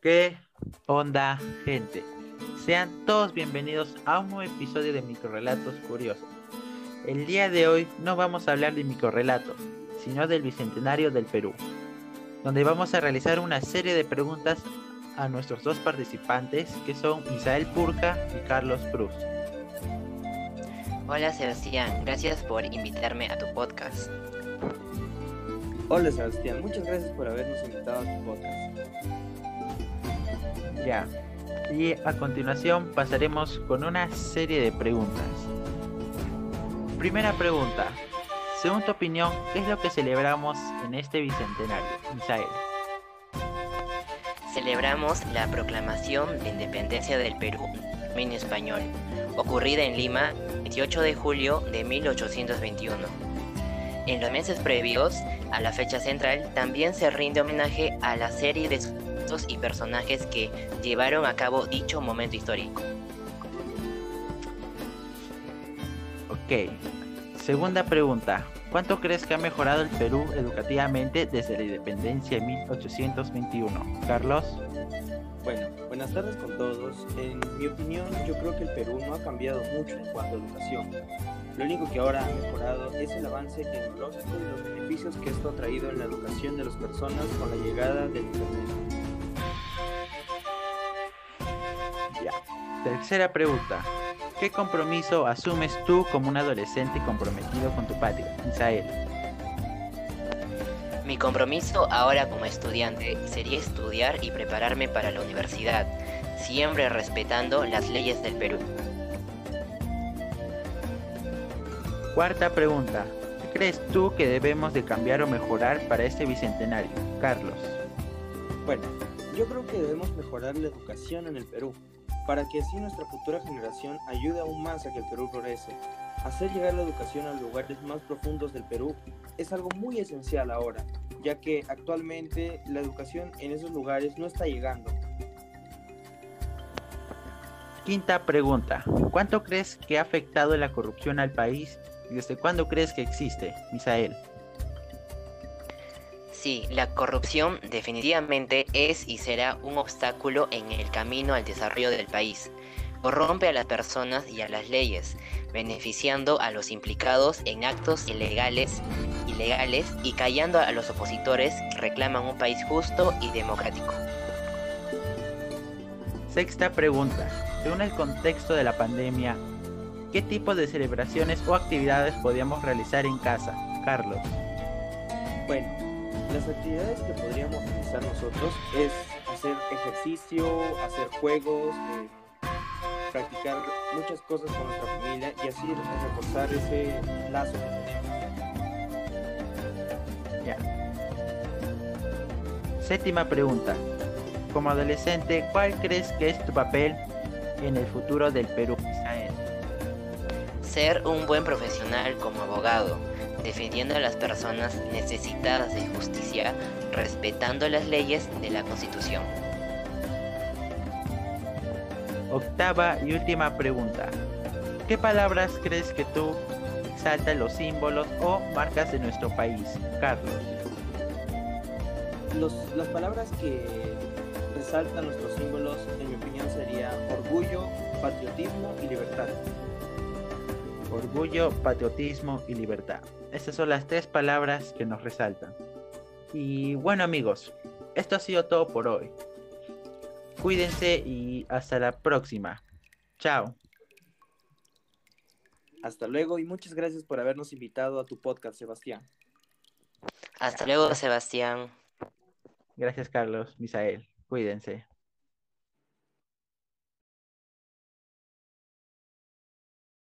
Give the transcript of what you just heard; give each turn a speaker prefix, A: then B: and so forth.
A: ¿Qué onda, gente? Sean todos bienvenidos a un nuevo episodio de Microrelatos Curiosos. El día de hoy no vamos a hablar de microrelatos, sino del Bicentenario del Perú, donde vamos a realizar una serie de preguntas a nuestros dos participantes, que son Isael Purca y Carlos Cruz.
B: Hola Sebastián, gracias por invitarme a tu podcast.
C: Hola Sebastián, muchas gracias por habernos invitado a tu podcast.
A: Ya, y a continuación pasaremos con una serie de preguntas. Primera pregunta, según tu opinión, ¿qué es lo que celebramos en este bicentenario, Isael?
B: Celebramos la proclamación de independencia del Perú, dominio español, ocurrida en Lima 28 de julio de 1821. En los meses previos a la fecha central también se rinde homenaje a la serie de y personajes que llevaron a cabo dicho momento histórico.
A: Ok. Segunda pregunta. ¿Cuánto crees que ha mejorado el Perú educativamente desde la independencia en 1821? Carlos.
C: Bueno, buenas tardes con todos. En mi opinión, yo creo que el Perú no ha cambiado mucho en cuanto a educación. Lo único que ahora ha mejorado es el avance tecnológico y los beneficios que esto ha traído en la educación de las personas con la llegada del Internet.
A: Tercera pregunta. ¿Qué compromiso asumes tú como un adolescente comprometido con tu patria, Isael?
B: Mi compromiso ahora como estudiante sería estudiar y prepararme para la universidad, siempre respetando las leyes del Perú.
A: Cuarta pregunta. ¿Qué crees tú que debemos de cambiar o mejorar para este bicentenario, Carlos?
C: Bueno, yo creo que debemos mejorar la educación en el Perú, para que así nuestra futura generación ayude aún más a que el Perú progrese. Hacer llegar la educación a lugares más profundos del Perú es algo muy esencial ahora, ya que actualmente la educación en esos lugares no está llegando.
A: Quinta pregunta. ¿Cuánto crees que ha afectado la corrupción al país y desde cuándo crees que existe, Misael?
B: Sí, la corrupción definitivamente es y será un obstáculo en el camino al desarrollo del país. Corrompe a las personas y a las leyes, beneficiando a los implicados en actos ilegales, ilegales y callando a los opositores que reclaman un país justo y democrático.
A: Sexta pregunta. Según el contexto de la pandemia, ¿qué tipo de celebraciones o actividades podríamos realizar en casa, Carlos?
C: Bueno, las actividades que podríamos realizar nosotros es hacer ejercicio, hacer juegos, eh, practicar muchas cosas con nuestra familia y así reforzar ese lazo que tenemos.
A: Ya. Séptima pregunta. Como adolescente, ¿cuál crees que es tu papel en el futuro del Perú, Isael?
B: Ser un buen profesional como abogado, defendiendo a las personas necesitadas de justicia, respetando las leyes de la Constitución.
A: Octava y última pregunta. ¿Qué palabras crees que tú exaltan los símbolos o marcas de nuestro país, Carlos?
C: Los, las palabras que resaltan nuestros símbolos, en mi opinión, sería orgullo, patriotismo y libertad.
A: Orgullo, patriotismo y libertad. Esas son las tres palabras que nos resaltan. Y bueno amigos, esto ha sido todo por hoy. Cuídense y hasta la próxima. Chao.
C: Hasta luego y muchas gracias por habernos invitado a tu podcast, Sebastián.
B: Hasta luego, Sebastián.
A: Gracias Carlos, Misael. Cuídense.